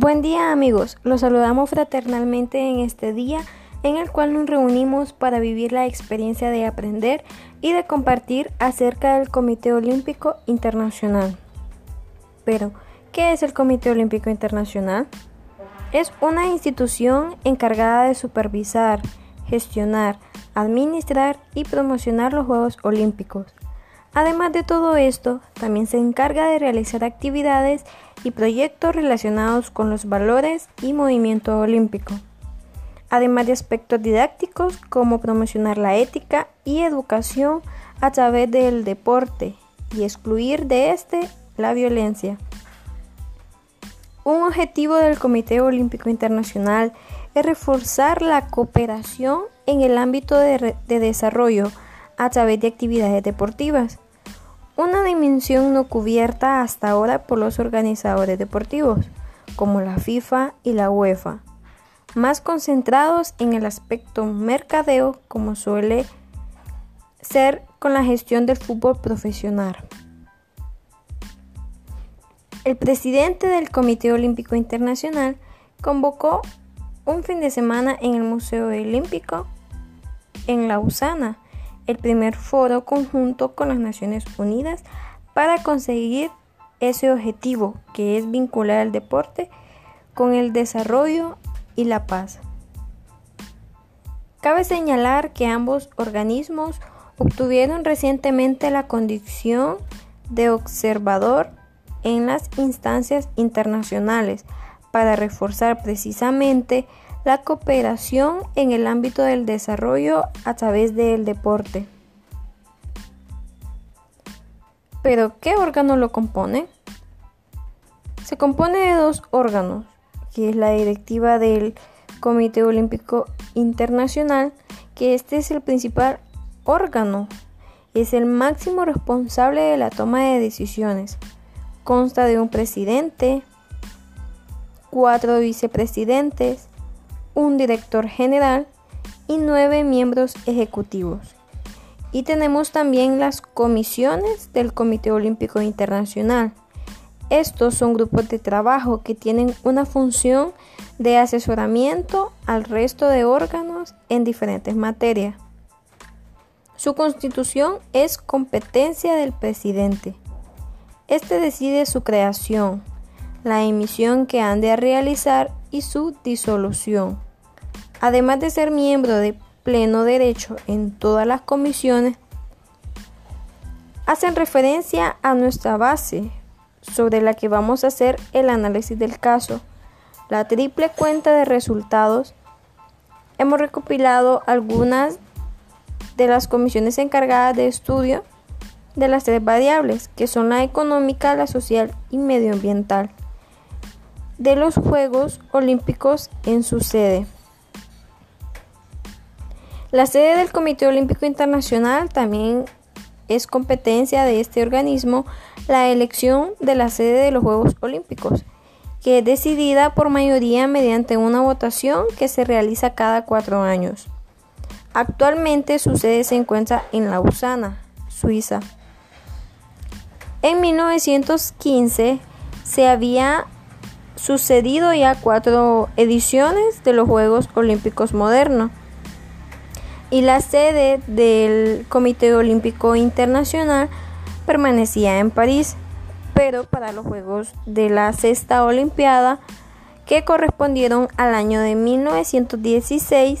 Buen día amigos, los saludamos fraternalmente en este día en el cual nos reunimos para vivir la experiencia de aprender y de compartir acerca del Comité Olímpico Internacional. Pero, ¿qué es el Comité Olímpico Internacional? Es una institución encargada de supervisar, gestionar, administrar y promocionar los Juegos Olímpicos. Además de todo esto, también se encarga de realizar actividades y proyectos relacionados con los valores y movimiento olímpico, además de aspectos didácticos como promocionar la ética y educación a través del deporte y excluir de este la violencia. Un objetivo del Comité Olímpico Internacional es reforzar la cooperación en el ámbito de, de desarrollo a través de actividades deportivas una dimensión no cubierta hasta ahora por los organizadores deportivos, como la FIFA y la UEFA, más concentrados en el aspecto mercadeo como suele ser con la gestión del fútbol profesional. El presidente del Comité Olímpico Internacional convocó un fin de semana en el Museo Olímpico en Lausana el primer foro conjunto con las Naciones Unidas para conseguir ese objetivo que es vincular el deporte con el desarrollo y la paz. Cabe señalar que ambos organismos obtuvieron recientemente la condición de observador en las instancias internacionales para reforzar precisamente la cooperación en el ámbito del desarrollo a través del deporte. Pero, ¿qué órgano lo compone? Se compone de dos órganos, que es la directiva del Comité Olímpico Internacional, que este es el principal órgano, es el máximo responsable de la toma de decisiones. Consta de un presidente, cuatro vicepresidentes, un director general y nueve miembros ejecutivos. Y tenemos también las comisiones del Comité Olímpico Internacional. Estos son grupos de trabajo que tienen una función de asesoramiento al resto de órganos en diferentes materias. Su constitución es competencia del presidente. Este decide su creación, la emisión que han de realizar y su disolución. Además de ser miembro de pleno derecho en todas las comisiones, hacen referencia a nuestra base sobre la que vamos a hacer el análisis del caso, la triple cuenta de resultados. Hemos recopilado algunas de las comisiones encargadas de estudio de las tres variables, que son la económica, la social y medioambiental de los Juegos Olímpicos en su sede. La sede del Comité Olímpico Internacional también es competencia de este organismo la elección de la sede de los Juegos Olímpicos, que es decidida por mayoría mediante una votación que se realiza cada cuatro años. Actualmente su sede se encuentra en Lausana, Suiza. En 1915 se había sucedido ya cuatro ediciones de los Juegos Olímpicos modernos y la sede del Comité Olímpico Internacional permanecía en París, pero para los Juegos de la Sexta Olimpiada, que correspondieron al año de 1916,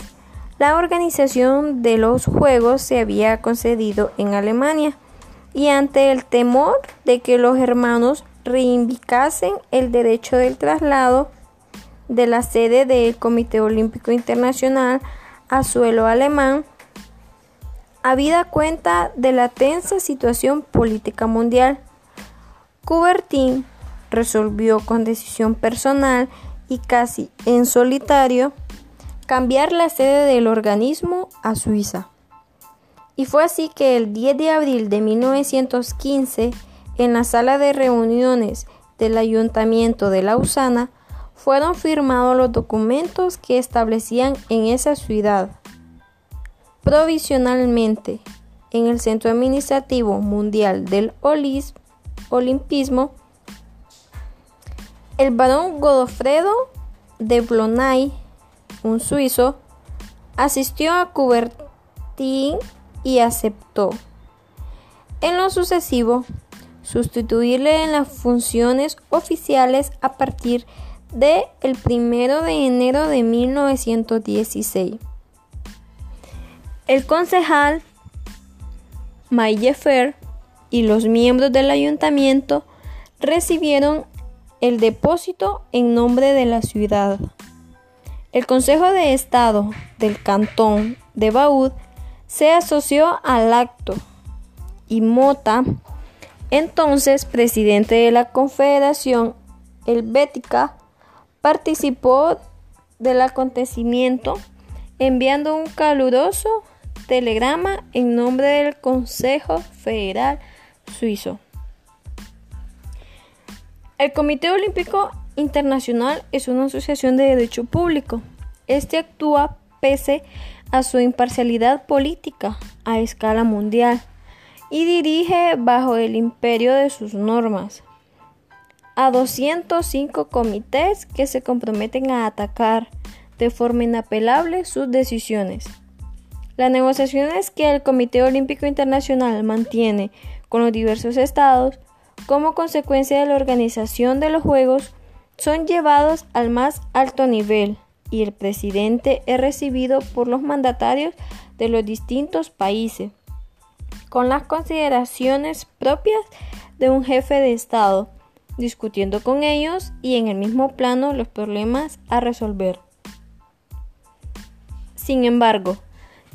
la organización de los Juegos se había concedido en Alemania y ante el temor de que los hermanos reivindicasen el derecho del traslado de la sede del Comité Olímpico Internacional a suelo alemán, habida cuenta de la tensa situación política mundial. Coubertin resolvió con decisión personal y casi en solitario cambiar la sede del organismo a Suiza. Y fue así que el 10 de abril de 1915 en la sala de reuniones del Ayuntamiento de Lausana fueron firmados los documentos que establecían en esa ciudad. Provisionalmente en el Centro Administrativo Mundial del Olimpismo El barón Godofredo de Blonay, un suizo, asistió a Coubertin y aceptó, en lo sucesivo, sustituirle en las funciones oficiales a partir de el 1 de enero de 1916. El concejal Maillefer y los miembros del ayuntamiento recibieron el depósito en nombre de la ciudad. El Consejo de Estado del Cantón de Baud se asoció al acto y Mota, entonces presidente de la Confederación Helvética, participó del acontecimiento enviando un caluroso telegrama en nombre del Consejo Federal Suizo. El Comité Olímpico Internacional es una asociación de derecho público. Este actúa pese a su imparcialidad política a escala mundial y dirige bajo el imperio de sus normas a 205 comités que se comprometen a atacar de forma inapelable sus decisiones. Las negociaciones que el Comité Olímpico Internacional mantiene con los diversos estados como consecuencia de la organización de los Juegos son llevados al más alto nivel y el presidente es recibido por los mandatarios de los distintos países con las consideraciones propias de un jefe de Estado, discutiendo con ellos y en el mismo plano los problemas a resolver. Sin embargo,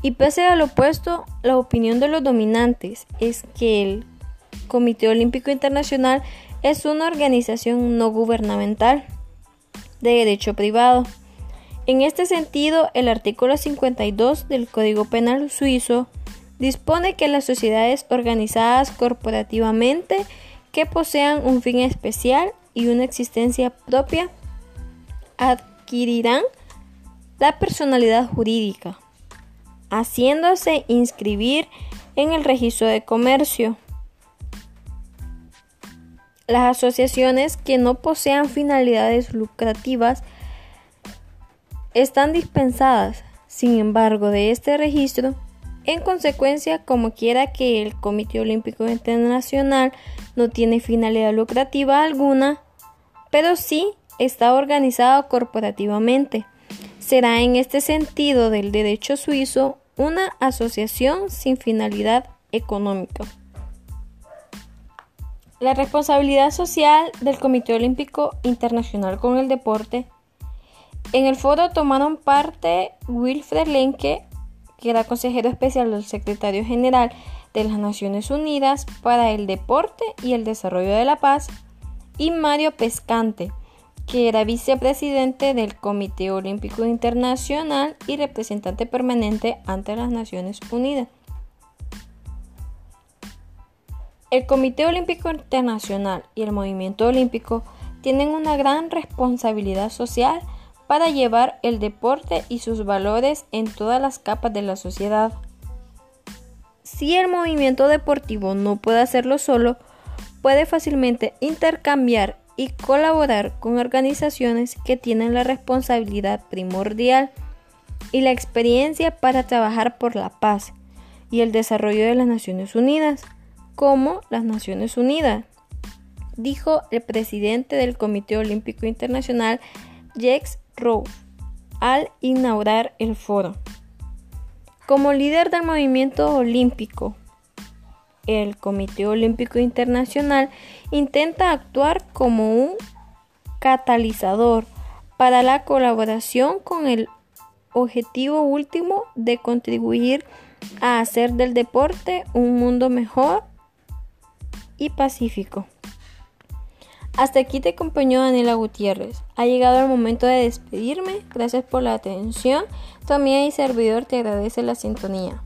y pese a lo opuesto, la opinión de los dominantes es que el Comité Olímpico Internacional es una organización no gubernamental de derecho privado. En este sentido, el artículo 52 del Código Penal suizo dispone que las sociedades organizadas corporativamente que posean un fin especial y una existencia propia adquirirán la personalidad jurídica, haciéndose inscribir en el registro de comercio. Las asociaciones que no posean finalidades lucrativas están dispensadas, sin embargo, de este registro. En consecuencia, como quiera que el Comité Olímpico Internacional no tiene finalidad lucrativa alguna, pero sí está organizado corporativamente. Será en este sentido del derecho suizo una asociación sin finalidad económica. La responsabilidad social del Comité Olímpico Internacional con el deporte. En el foro tomaron parte Wilfred Lenke, que era consejero especial del secretario general de las Naciones Unidas para el Deporte y el Desarrollo de la Paz, y Mario Pescante, que era vicepresidente del Comité Olímpico Internacional y representante permanente ante las Naciones Unidas. El Comité Olímpico Internacional y el Movimiento Olímpico tienen una gran responsabilidad social para llevar el deporte y sus valores en todas las capas de la sociedad. Si el movimiento deportivo no puede hacerlo solo, puede fácilmente intercambiar y colaborar con organizaciones que tienen la responsabilidad primordial y la experiencia para trabajar por la paz y el desarrollo de las Naciones Unidas como las Naciones Unidas, dijo el presidente del Comité Olímpico Internacional, Jacques Rowe, al inaugurar el foro. Como líder del movimiento olímpico, el Comité Olímpico Internacional intenta actuar como un catalizador para la colaboración con el objetivo último de contribuir a hacer del deporte un mundo mejor y pacífico. Hasta aquí te acompañó Daniela Gutiérrez. Ha llegado el momento de despedirme. Gracias por la atención. Tu amiga y servidor te agradece la sintonía.